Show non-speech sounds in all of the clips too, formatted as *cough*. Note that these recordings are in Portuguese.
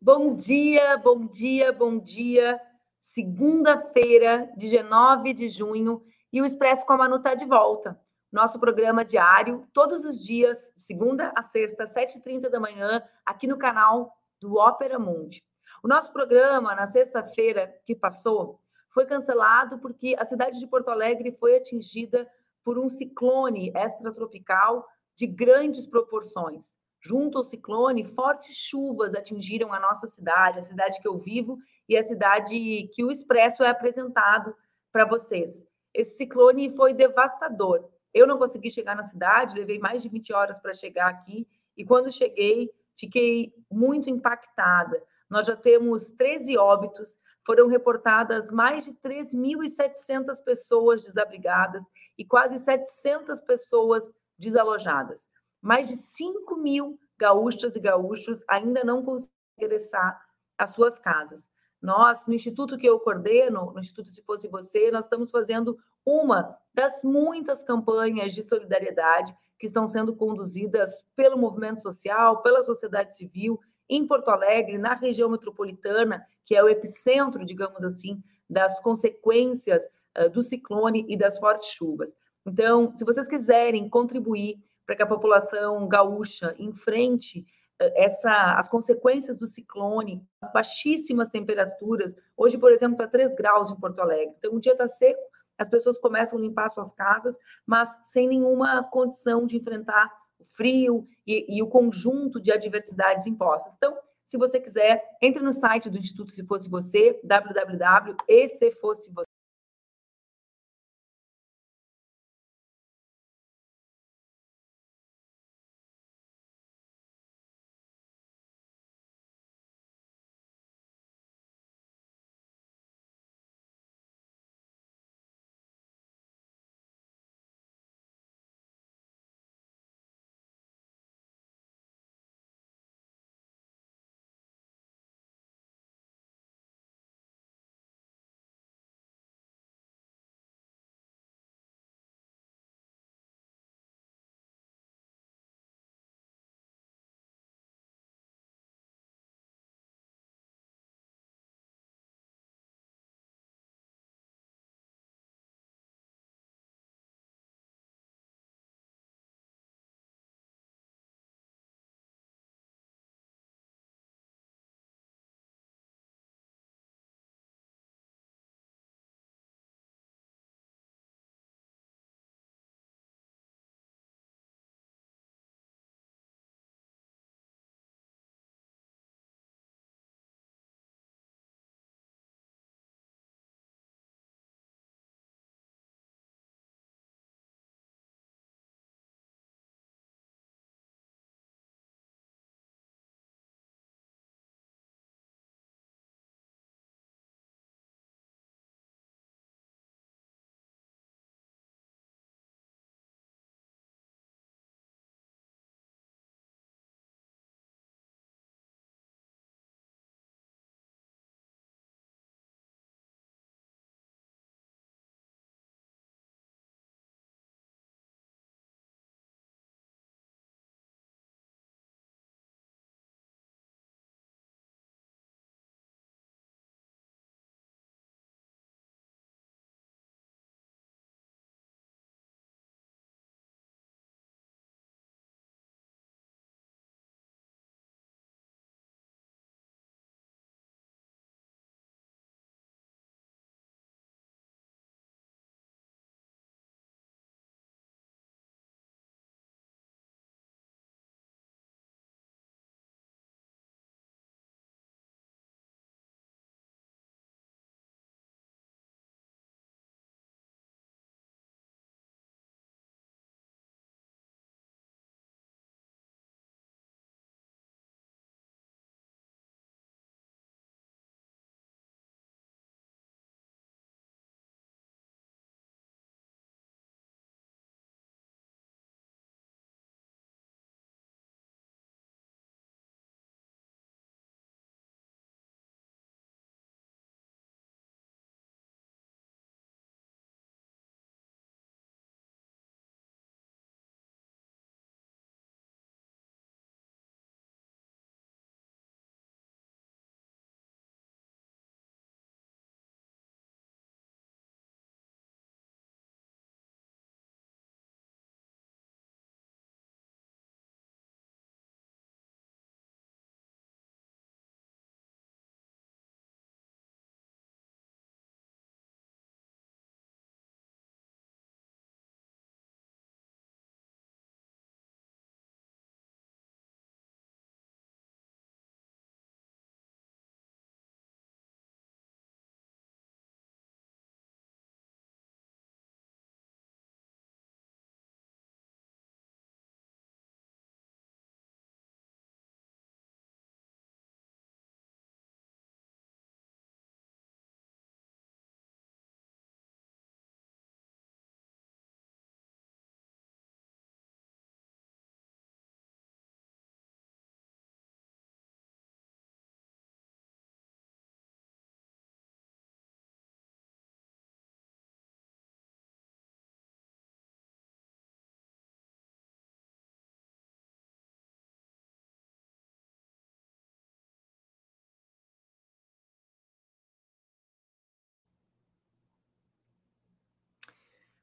Bom dia, bom dia, bom dia. Segunda-feira, 19 de junho, e o Expresso com a Manu está de volta. Nosso programa diário, todos os dias, segunda a sexta, 7h30 da manhã, aqui no canal do Ópera Mundi. O nosso programa, na sexta-feira que passou, foi cancelado porque a cidade de Porto Alegre foi atingida por um ciclone extratropical de grandes proporções. Junto ao ciclone, fortes chuvas atingiram a nossa cidade, a cidade que eu vivo e a cidade que o Expresso é apresentado para vocês. Esse ciclone foi devastador. Eu não consegui chegar na cidade, levei mais de 20 horas para chegar aqui e quando cheguei, fiquei muito impactada. Nós já temos 13 óbitos, foram reportadas mais de 3.700 pessoas desabrigadas e quase 700 pessoas desalojadas. Mais de 5 mil gaúchas e gaúchos ainda não conseguem regressar às suas casas. Nós, no instituto que eu coordeno, no Instituto Se Fosse Você, nós estamos fazendo uma das muitas campanhas de solidariedade que estão sendo conduzidas pelo movimento social, pela sociedade civil, em Porto Alegre, na região metropolitana, que é o epicentro, digamos assim, das consequências uh, do ciclone e das fortes chuvas. Então, se vocês quiserem contribuir para que a população gaúcha enfrente essa, as consequências do ciclone, as baixíssimas temperaturas. Hoje, por exemplo, está 3 graus em Porto Alegre. Então, o dia está seco, as pessoas começam a limpar suas casas, mas sem nenhuma condição de enfrentar frio e, e o conjunto de adversidades impostas. Então, se você quiser, entre no site do Instituto Se Fosse Você, www.ecefossevocê.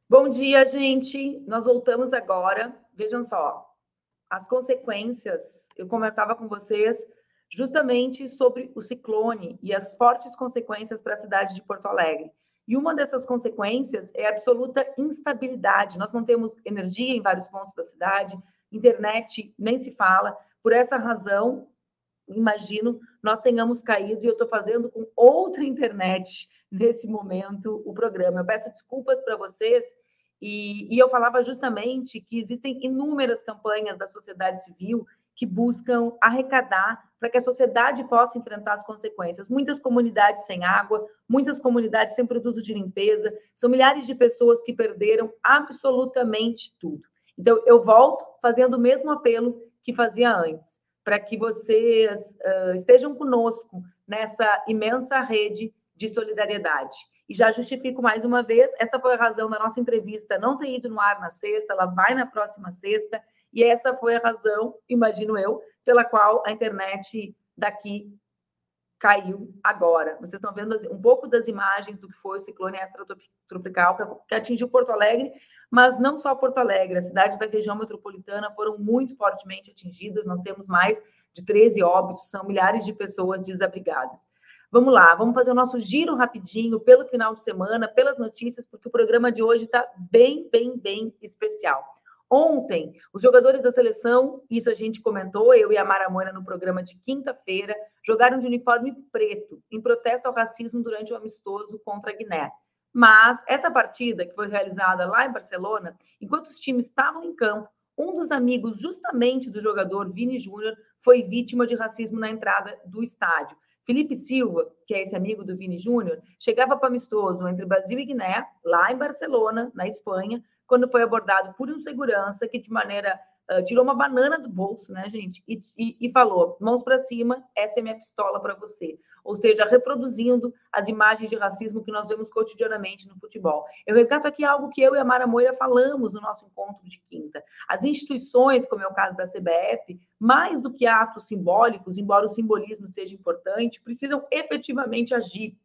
Bom dia, gente. Nós voltamos agora. Vejam só, as consequências. Eu comentava com vocês justamente sobre o ciclone e as fortes consequências para a cidade de Porto Alegre. E uma dessas consequências é a absoluta instabilidade. Nós não temos energia em vários pontos da cidade, internet nem se fala. Por essa razão, imagino, nós tenhamos caído e eu estou fazendo com outra internet nesse momento o programa. Eu peço desculpas para vocês e, e eu falava justamente que existem inúmeras campanhas da sociedade civil que buscam arrecadar para que a sociedade possa enfrentar as consequências. Muitas comunidades sem água, muitas comunidades sem produto de limpeza, são milhares de pessoas que perderam absolutamente tudo. Então, eu volto fazendo o mesmo apelo que fazia antes, para que vocês uh, estejam conosco nessa imensa rede de solidariedade. E já justifico mais uma vez, essa foi a razão da nossa entrevista não ter ido no ar na sexta, ela vai na próxima sexta. E essa foi a razão, imagino eu, pela qual a internet daqui caiu agora. Vocês estão vendo um pouco das imagens do que foi o ciclone extratropical que atingiu Porto Alegre, mas não só Porto Alegre, as cidades da região metropolitana foram muito fortemente atingidas. Nós temos mais de 13 óbitos, são milhares de pessoas desabrigadas. Vamos lá, vamos fazer o nosso giro rapidinho pelo final de semana, pelas notícias, porque o programa de hoje está bem, bem, bem especial. Ontem, os jogadores da seleção, isso a gente comentou, eu e a Mara Moura no programa de quinta-feira, jogaram de uniforme preto, em protesto ao racismo durante o amistoso contra a Guiné. Mas essa partida, que foi realizada lá em Barcelona, enquanto os times estavam em campo, um dos amigos justamente do jogador Vini Júnior foi vítima de racismo na entrada do estádio. Felipe Silva, que é esse amigo do Vini Júnior, chegava para amistoso entre Brasil e Guiné, lá em Barcelona, na Espanha, quando foi abordado por um segurança que, de maneira. Uh, tirou uma banana do bolso, né, gente? E, e, e falou: mãos para cima, essa é minha pistola para você. Ou seja, reproduzindo as imagens de racismo que nós vemos cotidianamente no futebol. Eu resgato aqui algo que eu e a Mara Moira falamos no nosso encontro de quinta. As instituições, como é o caso da CBF, mais do que atos simbólicos, embora o simbolismo seja importante, precisam efetivamente agir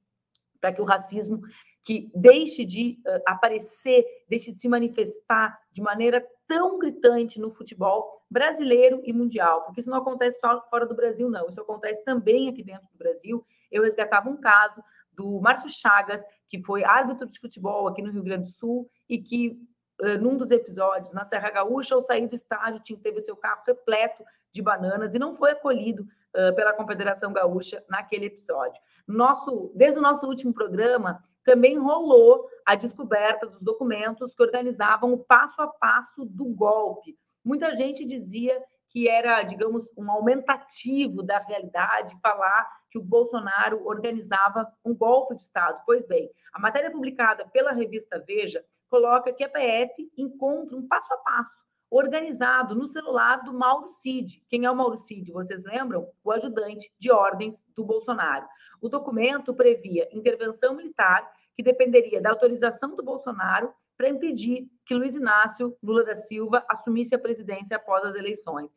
para que o racismo que deixe de uh, aparecer, deixe de se manifestar de maneira tão gritante no futebol brasileiro e mundial, porque isso não acontece só fora do Brasil, não, isso acontece também aqui dentro do Brasil. Eu resgatava um caso do Márcio Chagas, que foi árbitro de futebol aqui no Rio Grande do Sul e que, uh, num dos episódios, na Serra Gaúcha, ao sair do estádio, teve seu carro repleto de bananas e não foi acolhido uh, pela Confederação Gaúcha naquele episódio. Nosso, desde o nosso último programa, também rolou a descoberta dos documentos que organizavam o passo a passo do golpe. Muita gente dizia que era, digamos, um aumentativo da realidade falar que o Bolsonaro organizava um golpe de Estado. Pois bem, a matéria publicada pela revista Veja coloca que a PF encontra um passo a passo organizado no celular do Mauro Cid. Quem é o Mauro Cid? Vocês lembram? O ajudante de ordens do Bolsonaro. O documento previa intervenção militar que dependeria da autorização do Bolsonaro para impedir que Luiz Inácio Lula da Silva assumisse a presidência após as eleições.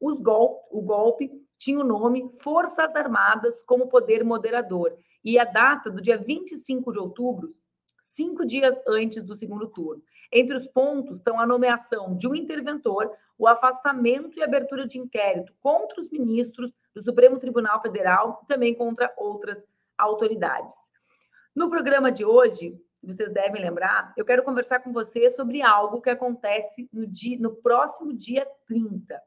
Os gol o golpe tinha o nome Forças Armadas como poder moderador e a data do dia 25 de outubro, cinco dias antes do segundo turno. Entre os pontos estão a nomeação de um interventor, o afastamento e abertura de inquérito contra os ministros do Supremo Tribunal Federal e também contra outras autoridades. No programa de hoje, vocês devem lembrar, eu quero conversar com vocês sobre algo que acontece no, dia, no próximo dia 30.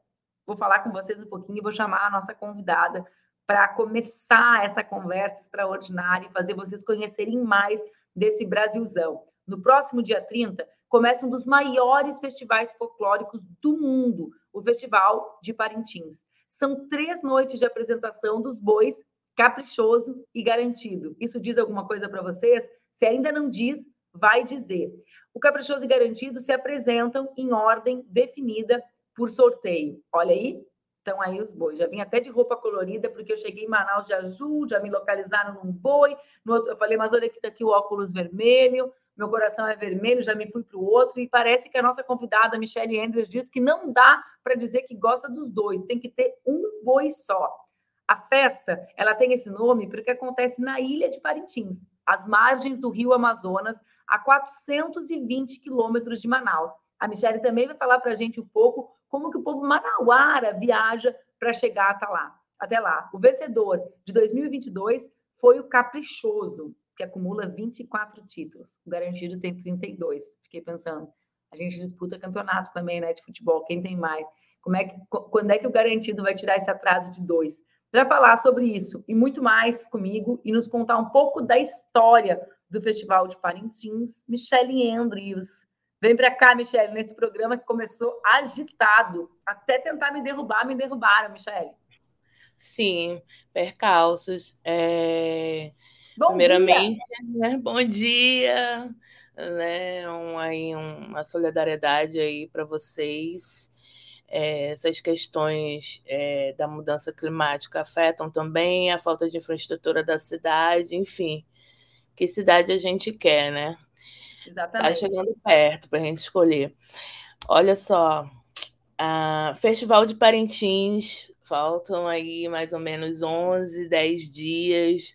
Vou falar com vocês um pouquinho e vou chamar a nossa convidada para começar essa conversa extraordinária e fazer vocês conhecerem mais desse Brasilzão. No próximo dia 30, começa um dos maiores festivais folclóricos do mundo, o Festival de Parintins. São três noites de apresentação dos bois, caprichoso e garantido. Isso diz alguma coisa para vocês? Se ainda não diz, vai dizer. O caprichoso e garantido se apresentam em ordem definida por sorteio. Olha aí, estão aí os bois. Já vim até de roupa colorida, porque eu cheguei em Manaus de azul, já me localizaram num boi. No outro, eu falei, mas olha aqui, está aqui o óculos vermelho meu coração é vermelho, já me fui para o outro, e parece que a nossa convidada, Michelle Andrews, disse que não dá para dizer que gosta dos dois, tem que ter um boi só. A festa, ela tem esse nome porque acontece na ilha de Parintins, às margens do rio Amazonas, a 420 quilômetros de Manaus. A Michelle também vai falar para a gente um pouco como que o povo manauara viaja para chegar até lá. Até lá. O vencedor de 2022 foi o Caprichoso, que acumula 24 títulos. O garantido tem 32. Fiquei pensando. A gente disputa campeonatos também, né, de futebol. Quem tem mais? Como é que, quando é que o garantido vai tirar esse atraso de dois? Para falar sobre isso e muito mais comigo e nos contar um pouco da história do Festival de Parintins, Michele Andrews. Vem para cá, Michele, nesse programa que começou agitado. Até tentar me derrubar, me derrubaram, Michele. Sim, percalços. É... Bom Primeiramente, dia. Né, bom dia, né? Um, aí, uma solidariedade aí para vocês. É, essas questões é, da mudança climática afetam também a falta de infraestrutura da cidade, enfim. Que cidade a gente quer, né? Tá Exatamente. Tá chegando perto para a gente escolher. Olha só, a Festival de Parintins, faltam aí mais ou menos 11, 10 dias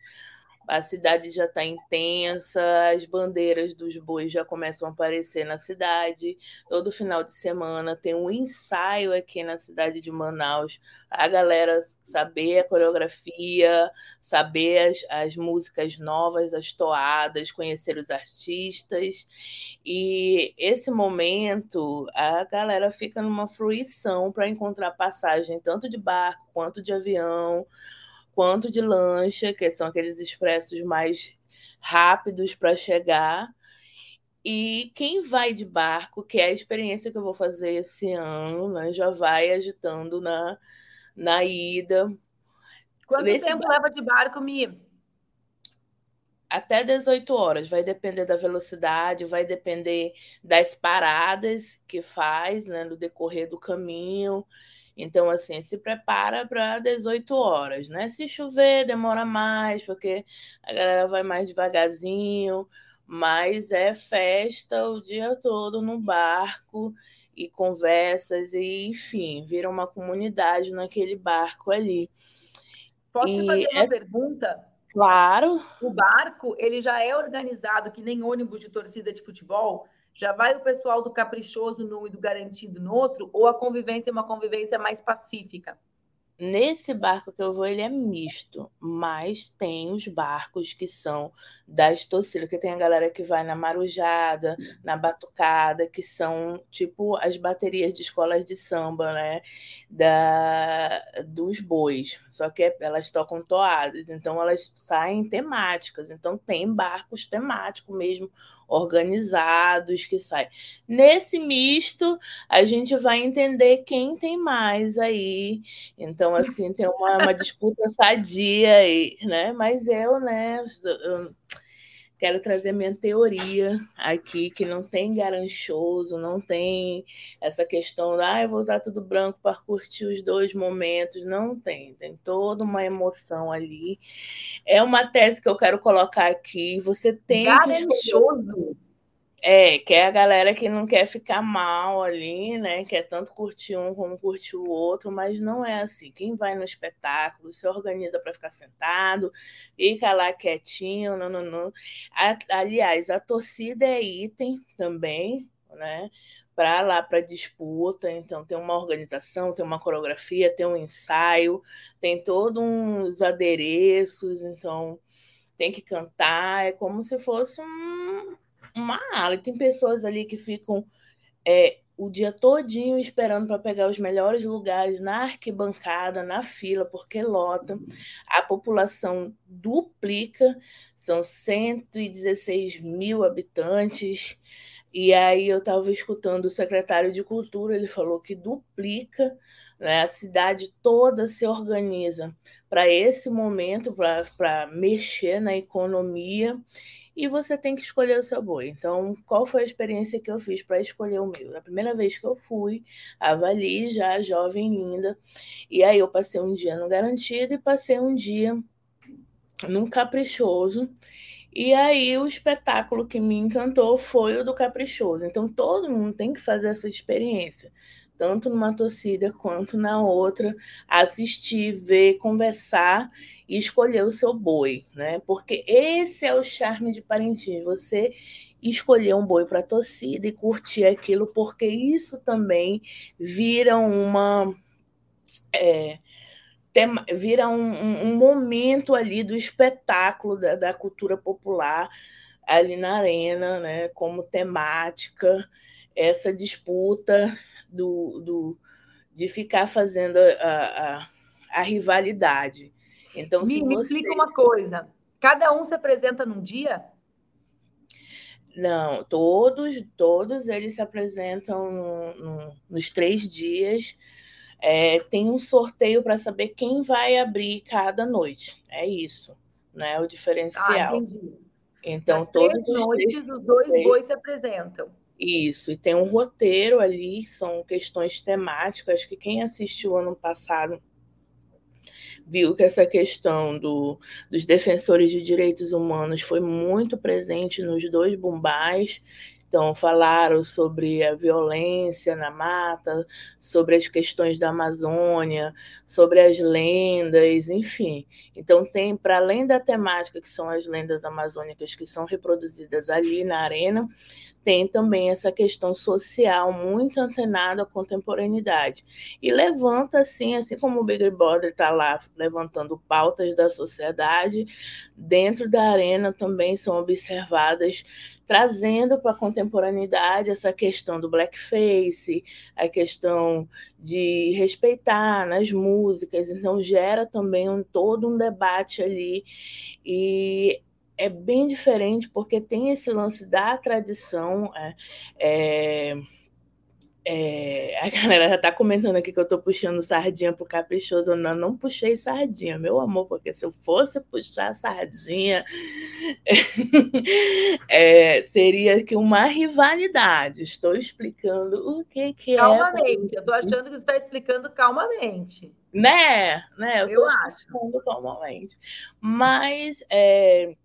a cidade já está intensa, as bandeiras dos bois já começam a aparecer na cidade. Todo final de semana tem um ensaio aqui na cidade de Manaus. A galera saber a coreografia, saber as, as músicas novas, as toadas, conhecer os artistas. E esse momento, a galera fica numa fruição para encontrar passagem tanto de barco quanto de avião quanto de lancha, que são aqueles expressos mais rápidos para chegar. E quem vai de barco, que é a experiência que eu vou fazer esse ano, né, já vai agitando na, na ida. Quanto tempo barco. leva de barco, Mi? Até 18 horas, vai depender da velocidade, vai depender das paradas que faz né, no decorrer do caminho. Então, assim, se prepara para 18 horas, né? Se chover, demora mais, porque a galera vai mais devagarzinho, mas é festa o dia todo no barco e conversas, e enfim, vira uma comunidade naquele barco ali. Posso e te fazer uma é... pergunta? Claro. O barco, ele já é organizado que nem ônibus de torcida de futebol? Já vai o pessoal do caprichoso num e do garantido no outro? Ou a convivência é uma convivência mais pacífica? Nesse barco que eu vou, ele é misto, mas tem os barcos que são das torcidas, que tem a galera que vai na marujada, na batucada, que são tipo as baterias de escolas de samba, né? Da, dos bois. Só que elas tocam toadas, então elas saem temáticas. Então tem barcos temáticos mesmo, organizados que saem. Nesse misto, a gente vai entender quem tem mais aí. Então, assim, tem uma, uma disputa sadia aí, né? Mas eu, né, eu quero trazer minha teoria aqui, que não tem garanchoso, não tem essa questão, ah, eu vou usar tudo branco para curtir os dois momentos. Não tem, tem toda uma emoção ali. É uma tese que eu quero colocar aqui. Você tem garanchoso. Que é, que é a galera que não quer ficar mal ali, né? Quer tanto curtir um como curtir o outro, mas não é assim. Quem vai no espetáculo se organiza para ficar sentado, fica lá quietinho, não, não, não. aliás, a torcida é item também, né? Para lá para disputa, então tem uma organização, tem uma coreografia, tem um ensaio, tem todos uns adereços, então tem que cantar, é como se fosse um uma ala. Tem pessoas ali que ficam é, o dia todinho esperando para pegar os melhores lugares na arquibancada, na fila, porque lota. A população duplica, são 116 mil habitantes. E aí eu estava escutando o secretário de Cultura, ele falou que duplica, né, a cidade toda se organiza para esse momento, para mexer na economia e você tem que escolher o seu boi. Então, qual foi a experiência que eu fiz para escolher o meu? A primeira vez que eu fui, avali já jovem linda, e aí eu passei um dia no garantido e passei um dia num caprichoso. E aí o espetáculo que me encantou foi o do caprichoso. Então todo mundo tem que fazer essa experiência tanto numa torcida quanto na outra, assistir, ver, conversar e escolher o seu boi, né? Porque esse é o charme de Parintins, você escolher um boi para torcida e curtir aquilo, porque isso também vira uma é, tem, vira um, um, um, momento ali do espetáculo da, da, cultura popular ali na arena, né, como temática, essa disputa do, do, de ficar fazendo a, a, a rivalidade. Então, me, me você... explica uma coisa: cada um se apresenta num dia? Não, todos, todos eles se apresentam no, no, nos três dias. É, tem um sorteio para saber quem vai abrir cada noite. É isso, né? O diferencial. Ah, entendi. Então, Nas todos três noites, três, os dois bois se apresentam. Isso, e tem um roteiro ali, são questões temáticas que quem assistiu ano passado viu que essa questão do, dos defensores de direitos humanos foi muito presente nos dois bombais. Então, falaram sobre a violência na mata, sobre as questões da Amazônia, sobre as lendas, enfim. Então, tem, para além da temática, que são as lendas amazônicas que são reproduzidas ali na arena, tem também essa questão social muito antenada à contemporaneidade. E levanta, assim, assim como o Big Brother está lá levantando pautas da sociedade, dentro da arena também são observadas, trazendo para a contemporaneidade essa questão do blackface, a questão de respeitar nas músicas, então gera também um, todo um debate ali. E é bem diferente porque tem esse lance da tradição. É, é, é, a galera já está comentando aqui que eu estou puxando sardinha pro caprichoso. Não, não puxei sardinha, meu amor, porque se eu fosse puxar sardinha, *laughs* é, seria que uma rivalidade. Estou explicando o que, que calmamente. é. Calmamente, eu estou achando que você está explicando calmamente. Né? né? Eu, eu acho. calmamente. Mas é,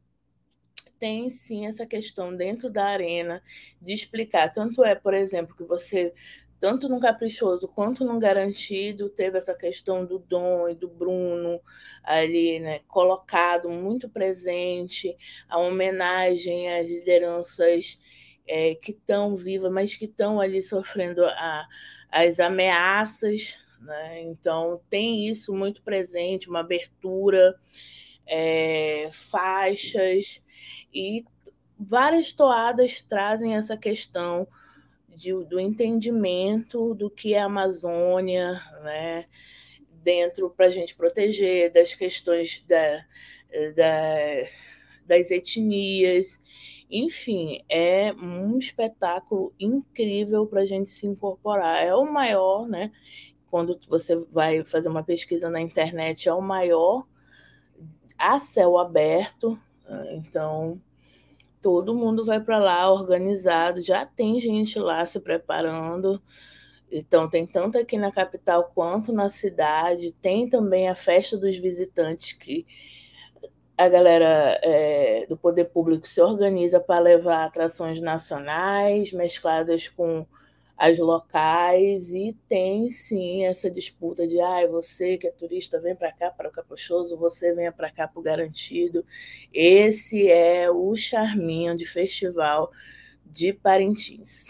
tem sim essa questão dentro da arena de explicar. Tanto é, por exemplo, que você, tanto no Caprichoso quanto no Garantido, teve essa questão do Dom e do Bruno ali, né, colocado muito presente, a homenagem às lideranças é, que estão vivas, mas que estão ali sofrendo a, as ameaças. Né? Então, tem isso muito presente, uma abertura. É, faixas, e várias toadas trazem essa questão de, do entendimento do que é a Amazônia, né? dentro para a gente proteger das questões da, da, das etnias. Enfim, é um espetáculo incrível para a gente se incorporar. É o maior, né? Quando você vai fazer uma pesquisa na internet, é o maior a céu aberto. Então, todo mundo vai para lá organizado, já tem gente lá se preparando. Então, tem tanto aqui na capital quanto na cidade. Tem também a festa dos visitantes, que a galera é, do poder público se organiza para levar atrações nacionais mescladas com as locais e tem sim essa disputa de ah, você que é turista vem para cá para o Caprichoso, você venha para cá para o Garantido. Esse é o charminho de festival de Parintins.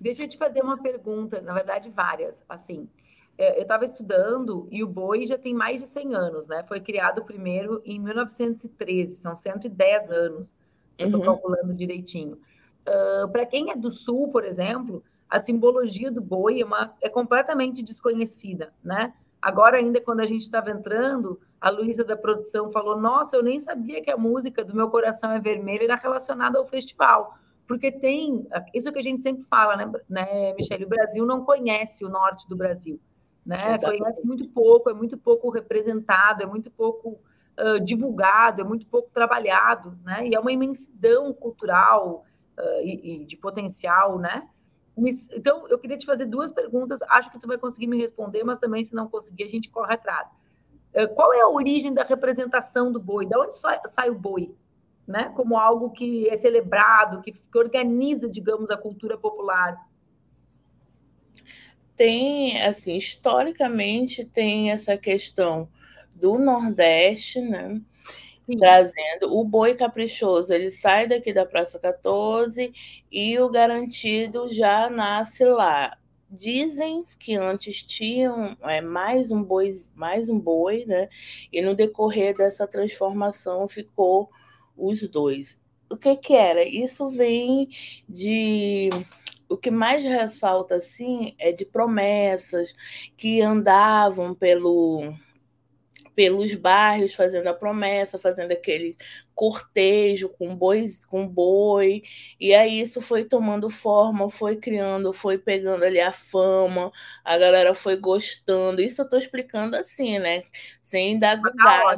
Deixa eu te fazer uma pergunta, na verdade várias, assim. É, eu estava estudando e o boi já tem mais de 100 anos, né? Foi criado primeiro em 1913, são 110 anos, se uhum. eu estou calculando direitinho. Uh, Para quem é do sul, por exemplo, a simbologia do boi é, uma, é completamente desconhecida, né? Agora, ainda quando a gente estava entrando, a Luísa da produção falou: Nossa, eu nem sabia que a música do Meu Coração é Vermelho era relacionada ao festival. Porque tem, isso que a gente sempre fala, né, né Michele? O Brasil não conhece o norte do Brasil, né? Conhece muito pouco, é muito pouco representado, é muito pouco uh, divulgado, é muito pouco trabalhado, né? E é uma imensidão cultural uh, e, e de potencial, né? Então, eu queria te fazer duas perguntas. Acho que tu vai conseguir me responder, mas também, se não conseguir, a gente corre atrás. Eh, qual é a origem da representação do boi? Da onde sai o boi? Né? Como algo que é celebrado, que, organiza, digamos, a cultura popular. tem, assim, historicamente tem essa questão do Nordeste, né? Sim. Trazendo o boi caprichoso, ele sai daqui da Praça 14 e o garantido já nasce lá. Dizem que antes tinham é, mais um boi, mais um boi, né? E no decorrer dessa transformação ficou os dois. O que que era? Isso vem de o que mais ressalta assim é de promessas que andavam pelo pelos bairros fazendo a promessa, fazendo aquele cortejo com bois, com boi, e aí isso foi tomando forma, foi criando, foi pegando ali a fama, a galera foi gostando. Isso eu estou explicando assim, né? Sem dar tá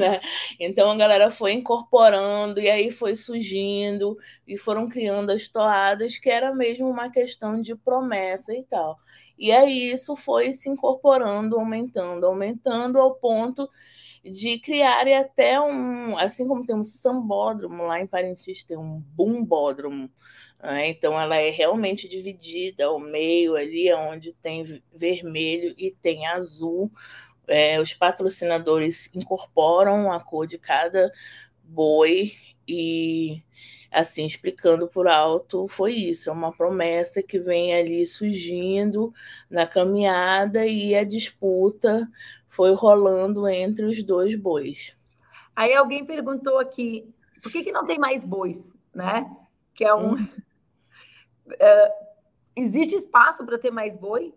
né? Então a galera foi incorporando e aí foi surgindo e foram criando as toadas que era mesmo uma questão de promessa e tal. E aí isso foi se incorporando, aumentando, aumentando ao ponto de criar até um, assim como tem um sambódromo lá em Parintins, tem um bumbódromo. Né? Então ela é realmente dividida ao meio ali, onde tem vermelho e tem azul. É, os patrocinadores incorporam a cor de cada boi e assim, explicando por alto, foi isso, é uma promessa que vem ali surgindo na caminhada e a disputa foi rolando entre os dois bois. Aí alguém perguntou aqui, por que, que não tem mais bois, né? Que é um... Hum. Uh, *laughs* existe espaço para ter mais boi?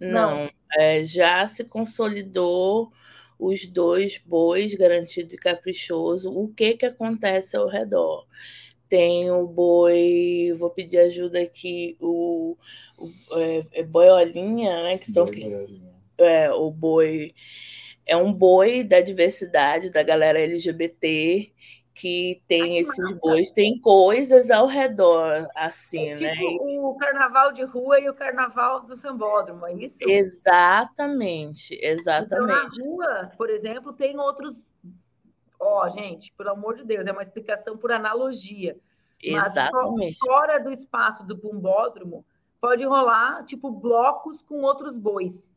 Não, não. É, já se consolidou os dois bois garantido e caprichoso. O que que acontece ao redor? Tem o boi, vou pedir ajuda aqui, o, o é, é boiolinha, né? Que são é, o boi é um boi da diversidade da galera LGBT que tem Ai, esses bois, tem coisas ao redor, assim, é né? tipo né? O carnaval de rua e o carnaval do sambódromo, é isso? Exatamente, exatamente. Então, na rua, por exemplo, tem outros Ó, oh, gente, pelo amor de Deus, é uma explicação por analogia. Exatamente. Mas fora do espaço do bumbódromo, pode rolar, tipo, blocos com outros bois.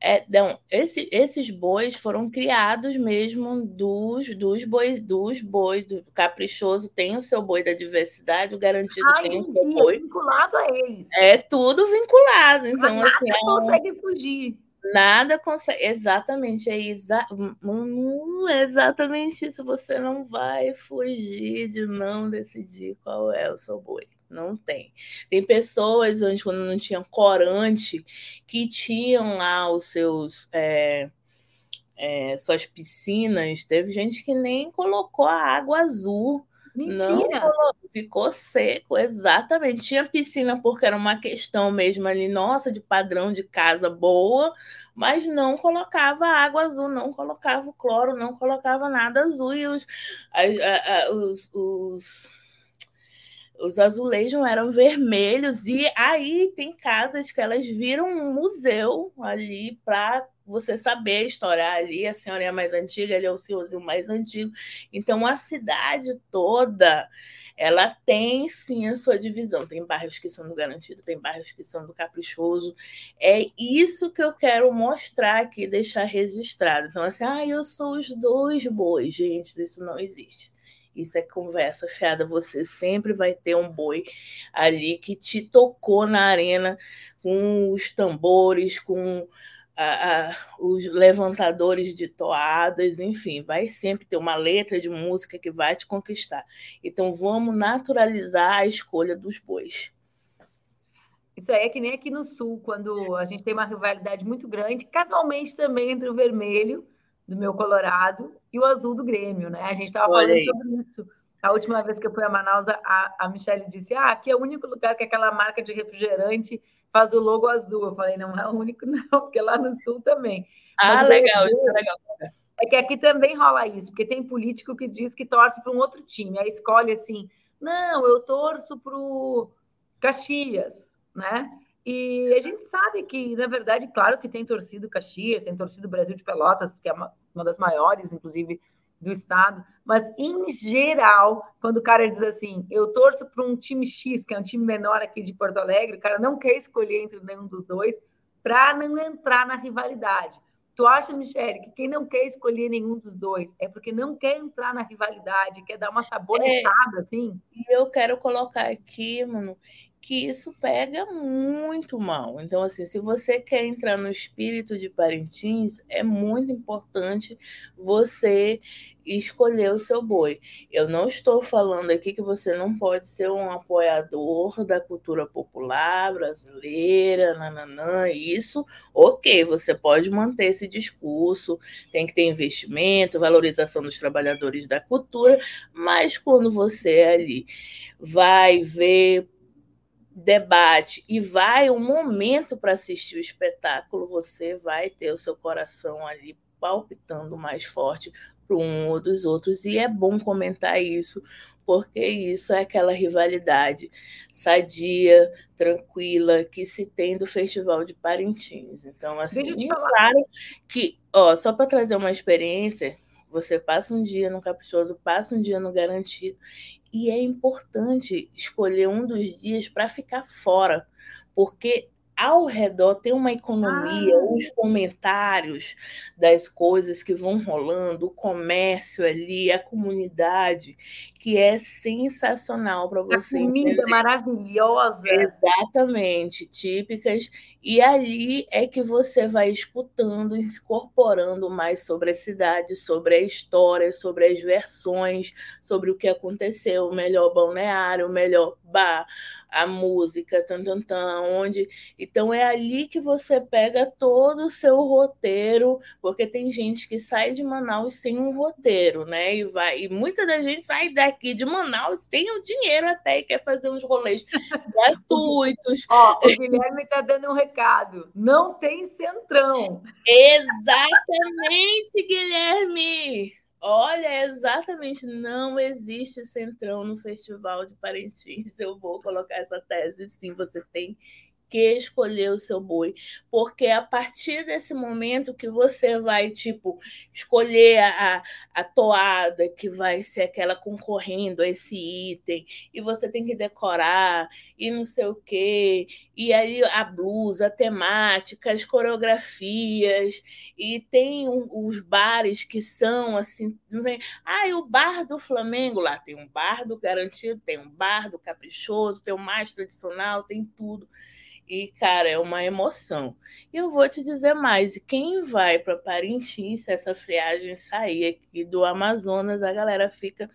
É, não, esse, esses bois foram criados mesmo dos, dos bois, dos bois, do caprichoso tem o seu boi da diversidade, o garantido Ai, tem o seu boi. vinculado a eles. É tudo vinculado, então Mas assim. Nada é consegue um... fugir. Nada consegue. Exatamente, é exa... Hum, exatamente isso. Você não vai fugir de não decidir qual é o seu boi. Não tem. Tem pessoas antes, quando não tinham corante, que tinham lá os seus. É, é, suas piscinas. Teve gente que nem colocou a água azul Mentira! Não, ficou seco, exatamente. Tinha piscina porque era uma questão mesmo ali, nossa, de padrão de casa boa, mas não colocava água azul, não colocava cloro, não colocava nada azul. E os, a, a, a, os, os, os azulejos eram vermelhos, e aí tem casas que elas viram um museu ali para você saber a história. Ali a senhora é mais antiga, ele é o senhorzinho mais antigo. Então a cidade toda ela tem sim a sua divisão. Tem bairros que são do garantido, tem bairros que são do caprichoso. É isso que eu quero mostrar aqui, deixar registrado. Então, assim, ah, eu sou os dois bois. Gente, isso não existe. Isso é conversa fiada. Você sempre vai ter um boi ali que te tocou na arena com os tambores, com a, a, os levantadores de toadas, enfim, vai sempre ter uma letra de música que vai te conquistar. Então vamos naturalizar a escolha dos bois. Isso aí é que nem aqui no sul, quando a gente tem uma rivalidade muito grande, casualmente também entre o vermelho do meu Colorado e o azul do Grêmio, né? A gente estava falando sobre isso. A última vez que eu fui a Manaus, a, a Michelle disse: Ah, aqui é o único lugar que aquela marca de refrigerante faz o logo azul. Eu falei, não é o único, *laughs* não, porque lá no sul também. Ah, Mas legal, isso é legal. É que aqui também rola isso, porque tem político que diz que torce para um outro time, aí escolhe assim, não, eu torço para o Caxias, né? E a gente sabe que, na verdade, claro que tem torcido Caxias, tem torcido Brasil de Pelotas, que é uma, uma das maiores, inclusive, do estado, mas em geral, quando o cara diz assim, eu torço para um time X, que é um time menor aqui de Porto Alegre, o cara não quer escolher entre nenhum dos dois para não entrar na rivalidade. Tu acha, Michele, que quem não quer escolher nenhum dos dois é porque não quer entrar na rivalidade, quer dar uma sabonetada, é, assim? E eu quero colocar aqui, mano, que isso pega muito mal. Então, assim, se você quer entrar no espírito de Parintins, é muito importante você escolher o seu boi. Eu não estou falando aqui que você não pode ser um apoiador da cultura popular brasileira, nananã, isso, ok, você pode manter esse discurso, tem que ter investimento, valorização dos trabalhadores da cultura, mas quando você ali vai ver debate e vai um momento para assistir o espetáculo, você vai ter o seu coração ali palpitando mais forte para um ou dos outros. E é bom comentar isso, porque isso é aquela rivalidade sadia, tranquila que se tem do Festival de Parintins. Então, assim, claro que, ó, só para trazer uma experiência, você passa um dia no Caprichoso, passa um dia no Garantido, e é importante escolher um dos dias para ficar fora, porque ao redor tem uma economia, ah. os comentários das coisas que vão rolando, o comércio ali, a comunidade, que é sensacional para você. A comida entender. maravilhosa. Exatamente, típicas. E ali é que você vai escutando, incorporando mais sobre a cidade, sobre a história, sobre as versões, sobre o que aconteceu, o melhor balneário, o melhor bar, a música, tan, tan, tan, onde. Então é ali que você pega todo o seu roteiro, porque tem gente que sai de Manaus sem um roteiro, né? E vai, e muita da gente sai daqui de Manaus sem o dinheiro até e quer fazer uns rolês *laughs* gratuitos. Ó, o Guilherme está dando um recado. Não tem centrão. Exatamente, Guilherme. Olha, exatamente, não existe centrão no Festival de Parintins. Eu vou colocar essa tese, sim, você tem que escolher o seu boi, porque a partir desse momento que você vai, tipo, escolher a, a toada que vai ser aquela concorrendo a esse item, e você tem que decorar, e não sei o quê, e aí a blusa, a temática, as coreografias, e tem os bares que são assim, não tem, ah, o bar do Flamengo lá, tem um bar do garantido, tem um bar do caprichoso, tem o mais tradicional, tem tudo. E, cara, é uma emoção. E eu vou te dizer mais: quem vai para Parintins, se essa friagem sair aqui do Amazonas, a galera fica.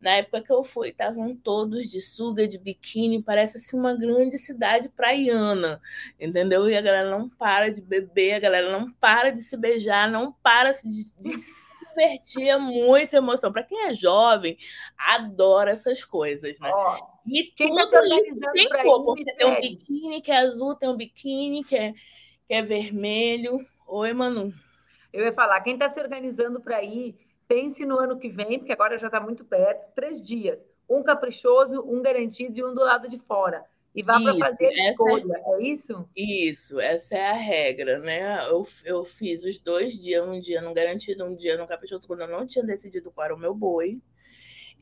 Na época que eu fui, estavam todos de suga, de biquíni, parece assim uma grande cidade praiana, entendeu? E a galera não para de beber, a galera não para de se beijar, não para de, de se divertir, é muita emoção. Para quem é jovem, adora essas coisas, né? Oh e Quem tá tudo isso tem cor, porque tem um biquíni que é azul, tem um biquíni que é, que é vermelho. Oi, Manu. Eu ia falar, quem está se organizando para ir, pense no ano que vem, porque agora já está muito perto, três dias. Um caprichoso, um garantido e um do lado de fora. E vá para fazer a é escolha, é... é... isso? Isso, essa é a regra, né? Eu, eu fiz os dois dias, um dia no garantido, um dia no caprichoso, quando eu não tinha decidido qual era o meu boi.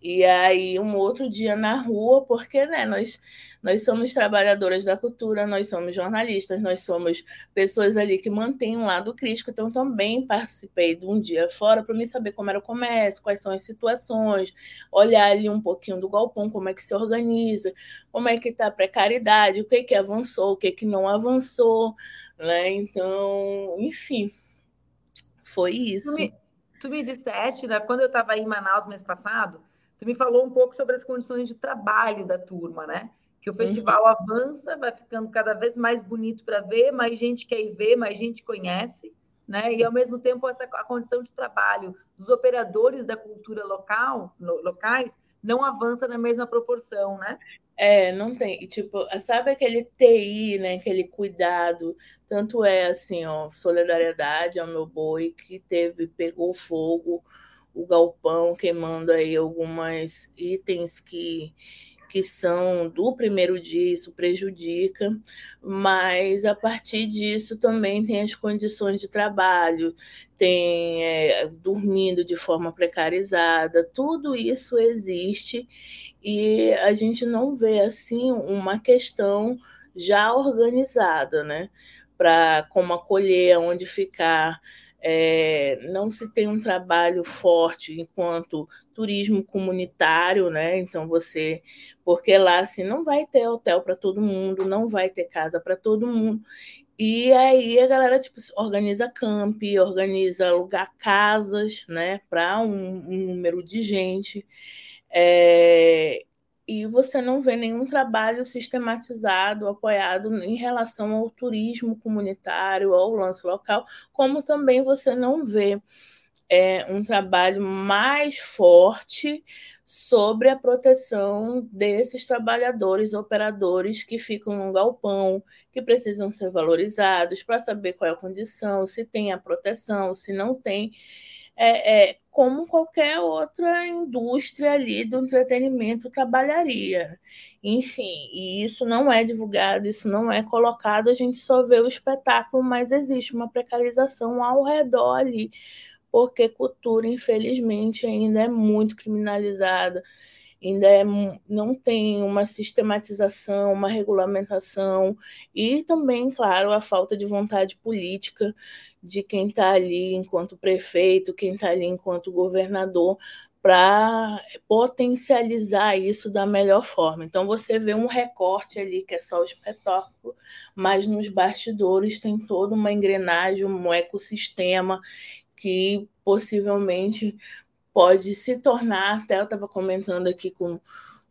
E aí, um outro dia na rua, porque né, nós, nós somos trabalhadoras da cultura, nós somos jornalistas, nós somos pessoas ali que mantêm um lado crítico, então também participei de um dia fora para me saber como era o comércio, quais são as situações, olhar ali um pouquinho do galpão, como é que se organiza, como é que está a precariedade, o que, que avançou, o que, que não avançou, né? Então, enfim, foi isso. Tu me, tu me disseste, né, quando eu estava em Manaus mês passado, Tu me falou um pouco sobre as condições de trabalho da turma, né? Que o uhum. festival uhum. avança, vai ficando cada vez mais bonito para ver, mais gente quer ir ver, mais gente conhece, né? E ao mesmo tempo essa a condição de trabalho dos operadores da cultura local, locais, não avança na mesma proporção, né? É, não tem. Tipo, sabe aquele TI, né? Aquele cuidado. Tanto é assim, ó, solidariedade ao meu boi que teve, pegou fogo o galpão queimando aí algumas itens que que são do primeiro dia, isso prejudica, mas a partir disso também tem as condições de trabalho, tem é, dormindo de forma precarizada, tudo isso existe e a gente não vê assim uma questão já organizada, né? Para como acolher, onde ficar. É, não se tem um trabalho forte enquanto turismo comunitário, né? Então você, porque lá assim não vai ter hotel para todo mundo, não vai ter casa para todo mundo. E aí a galera tipo organiza camp, organiza alugar casas, né, para um, um, número de gente. É, e você não vê nenhum trabalho sistematizado, apoiado em relação ao turismo comunitário, ao lance local, como também você não vê é, um trabalho mais forte sobre a proteção desses trabalhadores, operadores que ficam no galpão, que precisam ser valorizados para saber qual é a condição, se tem a proteção, se não tem é, é, como qualquer outra indústria ali do entretenimento trabalharia. Enfim, e isso não é divulgado, isso não é colocado, a gente só vê o espetáculo, mas existe uma precarização ao redor ali, porque cultura, infelizmente, ainda é muito criminalizada ainda é, não tem uma sistematização, uma regulamentação e também, claro, a falta de vontade política de quem está ali enquanto prefeito, quem está ali enquanto governador, para potencializar isso da melhor forma. Então você vê um recorte ali que é só o espetáculo, mas nos bastidores tem toda uma engrenagem, um ecossistema que possivelmente pode se tornar, até eu estava comentando aqui com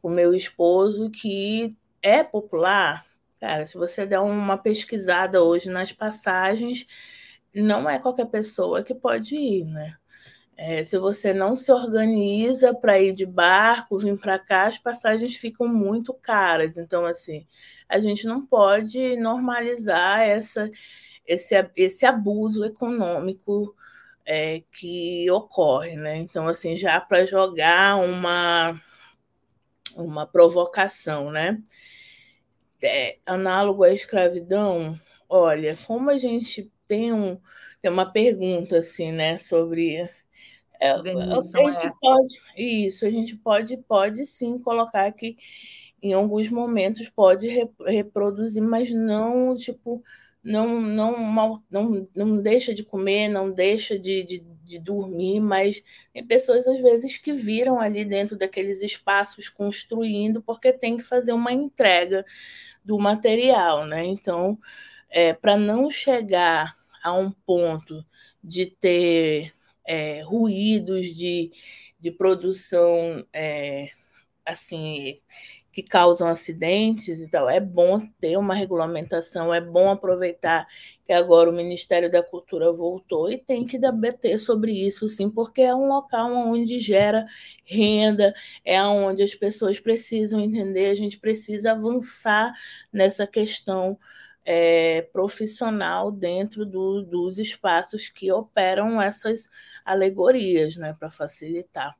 o meu esposo, que é popular. Cara, se você der uma pesquisada hoje nas passagens, não é qualquer pessoa que pode ir, né? É, se você não se organiza para ir de barco, vir para cá, as passagens ficam muito caras. Então, assim, a gente não pode normalizar essa, esse, esse abuso econômico é, que ocorre, né? Então, assim, já para jogar uma, uma provocação, né? É, análogo à escravidão, olha, como a gente tem, um, tem uma pergunta assim, né, sobre é, a gente é. pode isso, a gente pode pode sim colocar que em alguns momentos pode reproduzir, mas não tipo não não mal, não, não deixa de comer, não deixa de, de, de, dormir, mas tem pessoas às vezes que viram ali dentro daqueles espaços construindo porque tem que fazer uma entrega do material, né? Então, é, para não chegar a um ponto de ter é, ruídos de, de produção é, assim que causam acidentes e tal. É bom ter uma regulamentação, é bom aproveitar que agora o Ministério da Cultura voltou e tem que debater sobre isso, sim, porque é um local onde gera renda, é onde as pessoas precisam entender, a gente precisa avançar nessa questão. É, profissional dentro do, dos espaços que operam essas alegorias, né, para facilitar.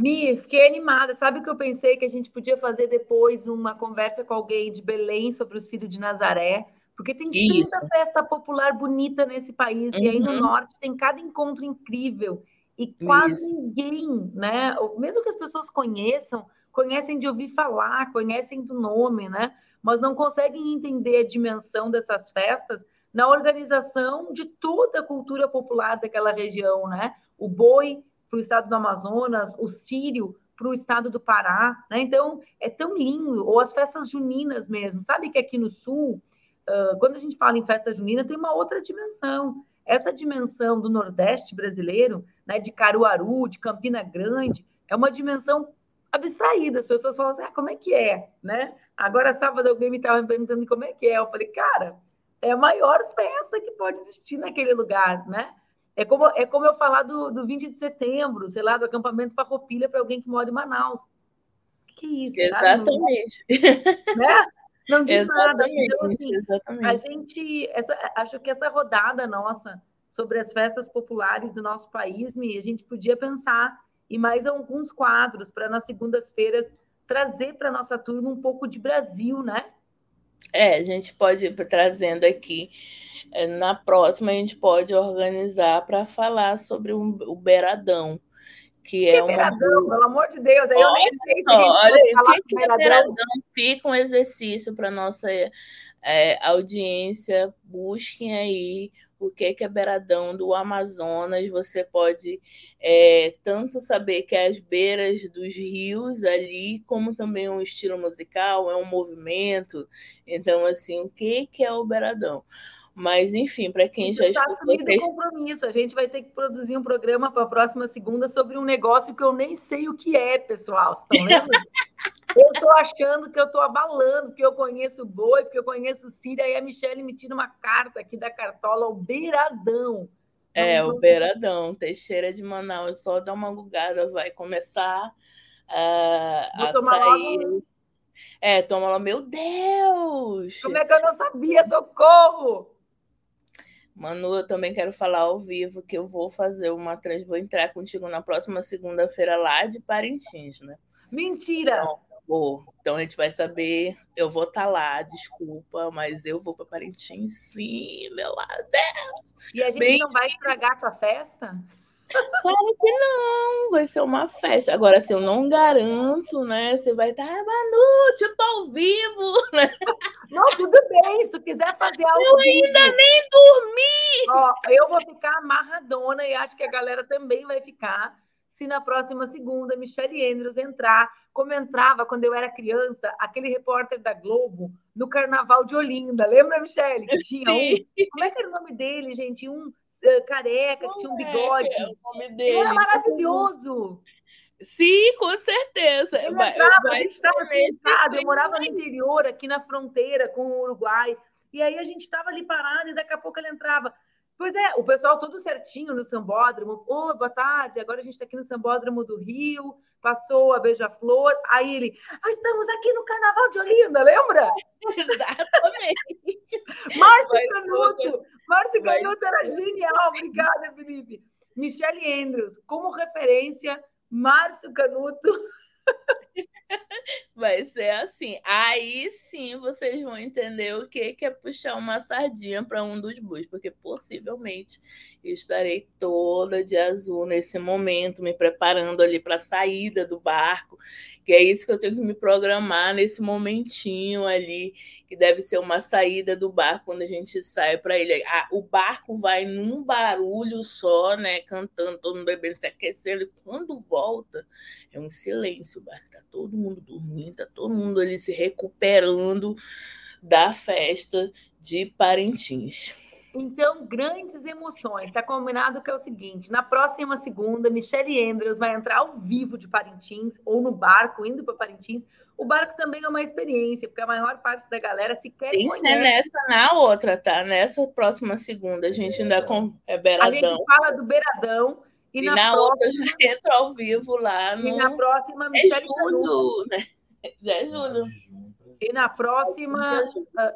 Mi, fiquei animada. Sabe o que eu pensei que a gente podia fazer depois uma conversa com alguém de Belém sobre o Círio de Nazaré? Porque tem Isso. tanta festa popular bonita nesse país, uhum. e aí no uhum. norte tem cada encontro incrível. E quase Isso. ninguém, né? Mesmo que as pessoas conheçam, conhecem de ouvir falar, conhecem do nome, né? Mas não conseguem entender a dimensão dessas festas na organização de toda a cultura popular daquela região, né? O boi para o estado do Amazonas, o sírio para o estado do Pará, né? Então é tão lindo, ou as festas juninas mesmo. Sabe que aqui no sul, uh, quando a gente fala em festa junina, tem uma outra dimensão. Essa dimensão do Nordeste brasileiro, né, de Caruaru, de Campina Grande, é uma dimensão abstraída. As pessoas falam assim: ah, como é que é? Né? Agora, sábado, alguém me estava perguntando como é que é. Eu falei, cara, é a maior festa que pode existir naquele lugar, né? É como, é como eu falar do, do 20 de setembro, sei lá, do acampamento Farroupilha para alguém que mora em Manaus. Que é isso? Exatamente. Né? Não diz nada. Então, assim, exatamente. a gente, essa, acho que essa rodada nossa sobre as festas populares do nosso país, a gente podia pensar em mais alguns quadros para nas segundas-feiras trazer para nossa turma um pouco de Brasil, né? É, a gente pode ir trazendo aqui. É, na próxima, a gente pode organizar para falar sobre o Beiradão, que, que é uma. Beiradão, pelo amor de Deus, aí eu nem sei se a gente olha, pode falar que, que é Beiradão. Fica um exercício para nossa é, audiência, busquem aí o que é Beiradão do Amazonas. Você pode é, tanto saber que é as beiras dos rios ali, como também um estilo musical, é um movimento. Então, assim, o que é o Beiradão? Mas, enfim, para quem já está assumindo compromisso. A gente vai ter que produzir um programa para a próxima segunda sobre um negócio que eu nem sei o que é, pessoal. Estão? *laughs* Eu estou achando que eu estou abalando, porque eu conheço o boi, porque eu conheço o Síria, aí a Michelle me tira uma carta aqui da cartola, o Beiradão. É, o Beiradão, Teixeira de Manaus, só dá uma bugada, vai começar uh, a sair. Logo... É, toma lá, meu Deus! Como é que eu não sabia? Socorro! Manu, eu também quero falar ao vivo que eu vou fazer uma trans, vou entrar contigo na próxima segunda-feira lá de Parintins, né? Mentira! Então, Vou. Então a gente vai saber. Eu vou estar tá lá, desculpa, mas eu vou para Parintins, sim, meu Deus. E a gente Bem... não vai estragar a tua festa? Claro que não, vai ser uma festa. Agora, se eu não garanto, né? Você vai estar, ah, Manu, tipo ao vivo, *laughs* né? Não, tudo bem, se tu quiser fazer algo. Eu ainda vivo. nem dormi! Ó, eu vou ficar amarradona e acho que a galera também vai ficar se na próxima segunda Michelle Andrews entrar, como entrava quando eu era criança, aquele repórter da Globo no Carnaval de Olinda. Lembra, Michelle? Que tinha um. Como é que era o nome dele, gente? Um uh, careca, que tinha um bigode. É, o nome dele. Ele era maravilhoso. Sim, com certeza. Eu entrava, a gente estava sentado, eu morava no interior, aqui na fronteira com o Uruguai. E aí a gente estava ali parado e daqui a pouco ele entrava. Pois é, o pessoal todo certinho no Sambódromo. Ô, oh, boa tarde, agora a gente está aqui no Sambódromo do Rio, passou a Beija-Flor. Aí ele, ah, estamos aqui no Carnaval de Olinda, lembra? *laughs* Exatamente. Márcio Canuto, Márcio Canuto era genial, obrigada, Felipe. Michele Andrews, como referência, Márcio Canuto. *laughs* *laughs* Vai ser assim. Aí sim vocês vão entender o que é puxar uma sardinha para um dos bus, porque possivelmente estarei toda de azul nesse momento, me preparando ali para a saída do barco, que é isso que eu tenho que me programar nesse momentinho ali, que deve ser uma saída do barco quando a gente sai para ele. Ah, o barco vai num barulho só, né, cantando, todo mundo bebendo, se aquecendo, e quando volta é um silêncio, o barco está todo mundo dormindo, está todo mundo ali se recuperando da festa de Parintins. Então, grandes emoções. Está combinado que é o seguinte: na próxima segunda, Michelle Andrews vai entrar ao vivo de Parintins, ou no barco, indo para Parintins. O barco também é uma experiência, porque a maior parte da galera se quer Tem que ser nessa na outra, tá? Nessa próxima segunda, a gente ainda com é Beiradão. A gente fala do Beiradão. E, e na, na próxima, outra já entra ao vivo lá. No... E na próxima, é Michelle é julho, né? É julho. E na próxima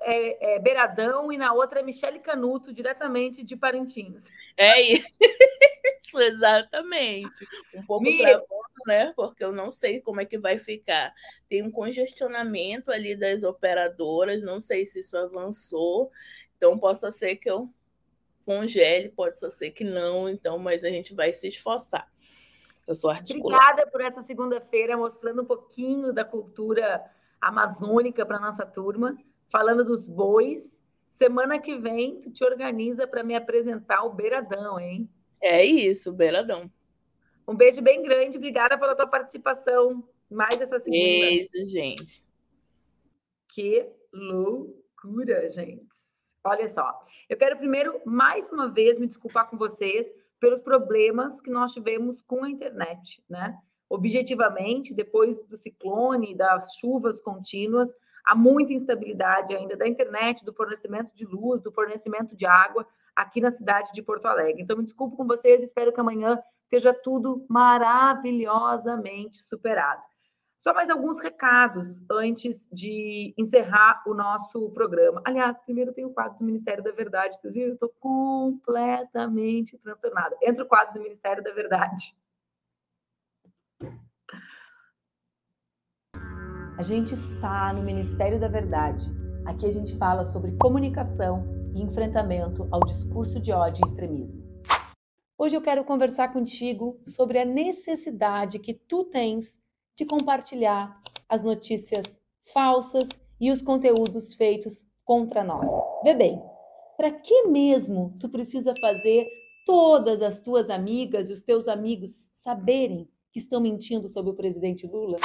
é, é, Beiradão e na outra é Michele Canuto, diretamente de Parintins. É isso, *laughs* exatamente. Um pouco travando, né? Porque eu não sei como é que vai ficar. Tem um congestionamento ali das operadoras, não sei se isso avançou. Então, possa ser que eu congele, pode ser que não, então, mas a gente vai se esforçar. Eu sou articulada. Obrigada por essa segunda-feira, mostrando um pouquinho da cultura amazônica para nossa turma, falando dos bois. Semana que vem, tu te organiza para me apresentar o Beiradão, hein? É isso, Beiradão. Um beijo bem grande, obrigada pela tua participação. Mais essa segunda. Beijo, gente. Que loucura, gente. Olha só, eu quero primeiro, mais uma vez, me desculpar com vocês pelos problemas que nós tivemos com a internet, né? Objetivamente, depois do ciclone, das chuvas contínuas, há muita instabilidade ainda da internet, do fornecimento de luz, do fornecimento de água aqui na cidade de Porto Alegre. Então, me desculpo com vocês, espero que amanhã seja tudo maravilhosamente superado. Só mais alguns recados antes de encerrar o nosso programa. Aliás, primeiro tem o quadro do Ministério da Verdade. Vocês viram? Eu estou completamente transtornada. Entra o quadro do Ministério da Verdade. A gente está no Ministério da Verdade. Aqui a gente fala sobre comunicação e enfrentamento ao discurso de ódio e extremismo. Hoje eu quero conversar contigo sobre a necessidade que tu tens de compartilhar as notícias falsas e os conteúdos feitos contra nós. Vê bem, para que mesmo tu precisa fazer todas as tuas amigas e os teus amigos saberem que estão mentindo sobre o presidente Lula?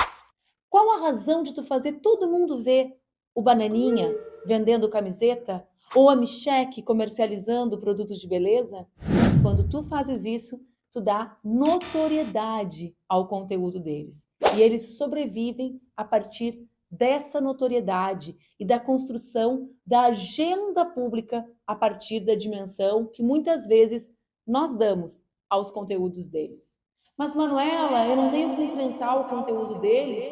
Qual a razão de tu fazer todo mundo ver o Bananinha vendendo camiseta ou a Micheque comercializando produtos de beleza? Quando tu fazes isso, tu dá notoriedade ao conteúdo deles. E eles sobrevivem a partir dessa notoriedade e da construção da agenda pública a partir da dimensão que muitas vezes nós damos aos conteúdos deles. Mas, Manuela, eu não tenho que enfrentar o conteúdo deles?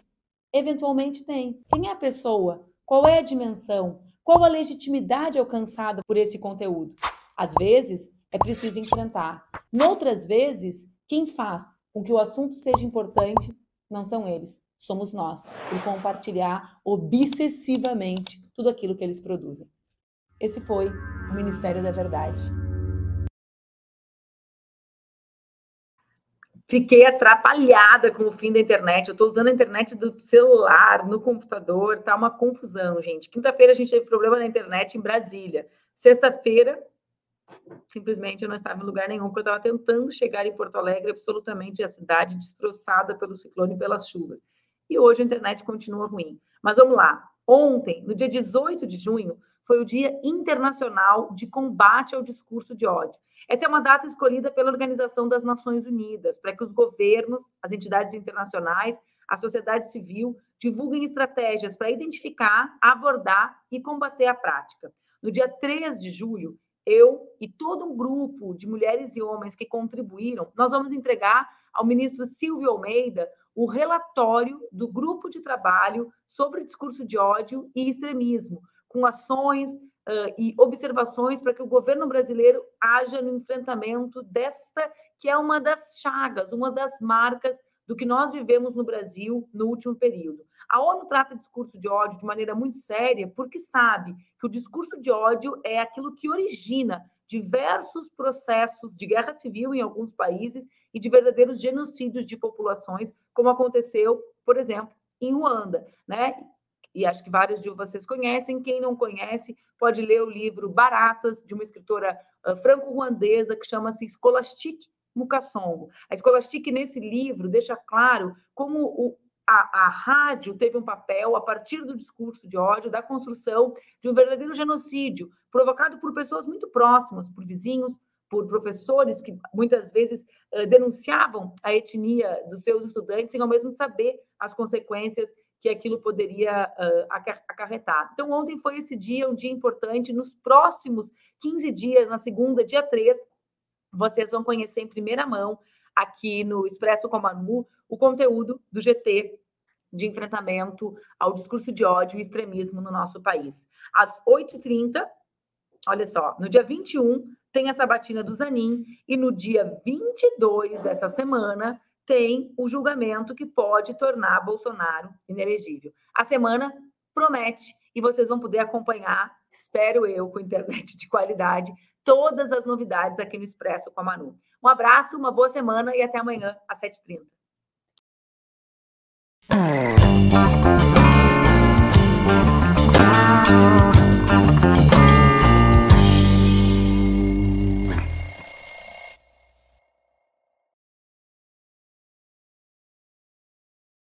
Eventualmente tem. Quem é a pessoa? Qual é a dimensão? Qual a legitimidade alcançada por esse conteúdo? Às vezes, é preciso enfrentar. Noutras vezes, quem faz com que o assunto seja importante não são eles, somos nós, por compartilhar obsessivamente tudo aquilo que eles produzem. Esse foi o Ministério da Verdade. Fiquei atrapalhada com o fim da internet. Eu estou usando a internet do celular, no computador, tá uma confusão, gente. Quinta-feira a gente teve problema na internet em Brasília. Sexta-feira, simplesmente eu não estava em lugar nenhum, porque eu estava tentando chegar em Porto Alegre, absolutamente a cidade destroçada pelo ciclone e pelas chuvas. E hoje a internet continua ruim. Mas vamos lá. Ontem, no dia 18 de junho, foi o Dia Internacional de Combate ao Discurso de Ódio. Essa é uma data escolhida pela Organização das Nações Unidas para que os governos, as entidades internacionais, a sociedade civil divulguem estratégias para identificar, abordar e combater a prática. No dia 3 de julho, eu e todo um grupo de mulheres e homens que contribuíram, nós vamos entregar ao ministro Silvio Almeida o relatório do grupo de trabalho sobre discurso de ódio e extremismo, com ações, uh, e observações para que o governo brasileiro haja no enfrentamento desta, que é uma das chagas, uma das marcas do que nós vivemos no Brasil no último período. A ONU trata discurso de ódio de maneira muito séria, porque sabe que o discurso de ódio é aquilo que origina diversos processos de guerra civil em alguns países e de verdadeiros genocídios de populações, como aconteceu, por exemplo, em Ruanda, né? E acho que vários de vocês conhecem. Quem não conhece, pode ler o livro Baratas, de uma escritora uh, franco-ruandesa que chama-se Scholastic Mukasongo. A Scholastic, nesse livro, deixa claro como o, a, a, rádio teve um papel, a partir do discurso de ódio, da construção de um verdadeiro genocídio, provocado por pessoas muito próximas, por vizinhos, por professores que muitas vezes uh, denunciavam a etnia dos seus estudantes sem ao mesmo saber as consequências que aquilo poderia uh, acarretar. Então, ontem foi esse dia, um dia importante. Nos próximos 15 dias, na segunda, dia 3, vocês vão conhecer em primeira mão, aqui no Expresso com a Manu, o conteúdo do GT de enfrentamento ao discurso de ódio e extremismo no nosso país. Às 8h30, olha só, no dia 21, tem a sabatina do Zanin, e no dia 22 dessa semana tem o julgamento que pode tornar Bolsonaro inelegível. A semana promete e vocês vão poder acompanhar, espero eu, com internet de qualidade, todas as novidades aqui no Expresso com a Manu. Um abraço, uma boa semana e até amanhã às 7h30.